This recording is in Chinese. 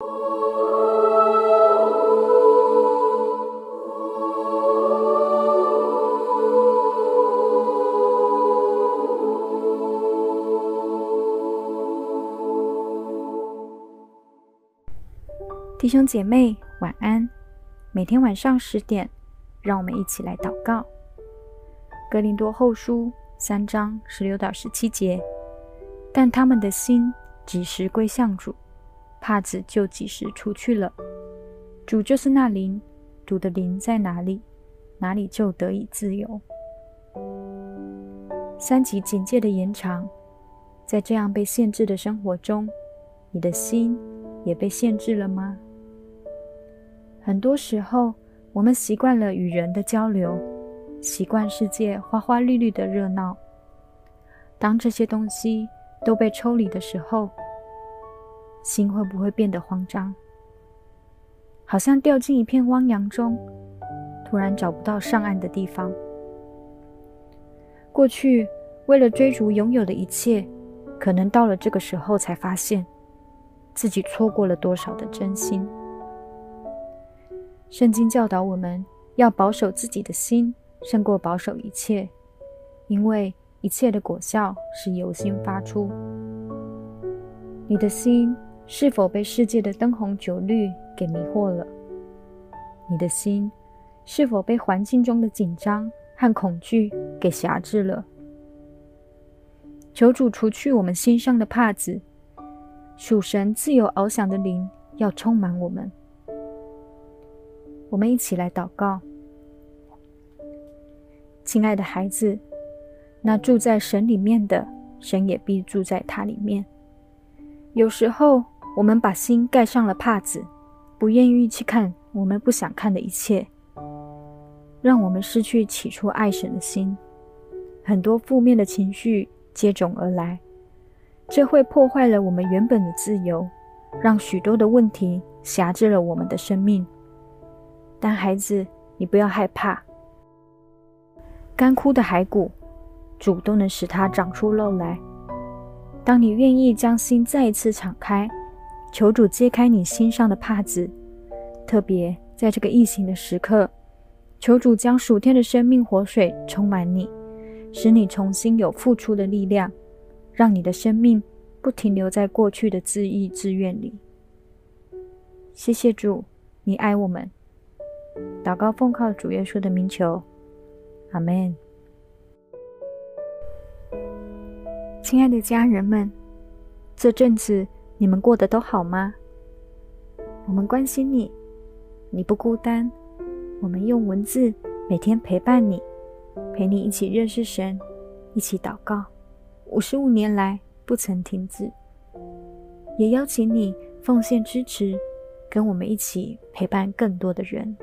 弟兄姐妹，晚安。每天晚上十点，让我们一起来祷告。哥林多后书三章十六到十七节，但他们的心几时归向主，帕子就几时除去了。主就是那灵，主的灵在哪里，哪里就得以自由。三级警戒的延长，在这样被限制的生活中，你的心也被限制了吗？很多时候，我们习惯了与人的交流，习惯世界花花绿绿的热闹。当这些东西都被抽离的时候，心会不会变得慌张？好像掉进一片汪洋中，突然找不到上岸的地方。过去为了追逐拥有的一切，可能到了这个时候才发现，自己错过了多少的真心。圣经教导我们要保守自己的心，胜过保守一切，因为一切的果效是由心发出。你的心是否被世界的灯红酒绿给迷惑了？你的心是否被环境中的紧张和恐惧给辖制了？求主除去我们心上的帕子，属神自由翱翔的灵要充满我们。我们一起来祷告，亲爱的孩子，那住在神里面的，神也必住在他里面。有时候，我们把心盖上了帕子，不愿意去看我们不想看的一切，让我们失去起初爱神的心。很多负面的情绪接踵而来，这会破坏了我们原本的自由，让许多的问题辖制了我们的生命。但孩子，你不要害怕。干枯的骸骨，主都能使它长出肉来。当你愿意将心再一次敞开，求主揭开你心上的帕子，特别在这个疫情的时刻，求主将暑天的生命活水充满你，使你重新有付出的力量，让你的生命不停留在过去的自意自怨里。谢谢主，你爱我们。祷告奉靠主耶稣的名求，阿门。亲爱的家人们，这阵子你们过得都好吗？我们关心你，你不孤单。我们用文字每天陪伴你，陪你一起认识神，一起祷告。五十五年来不曾停止，也邀请你奉献支持，跟我们一起陪伴更多的人。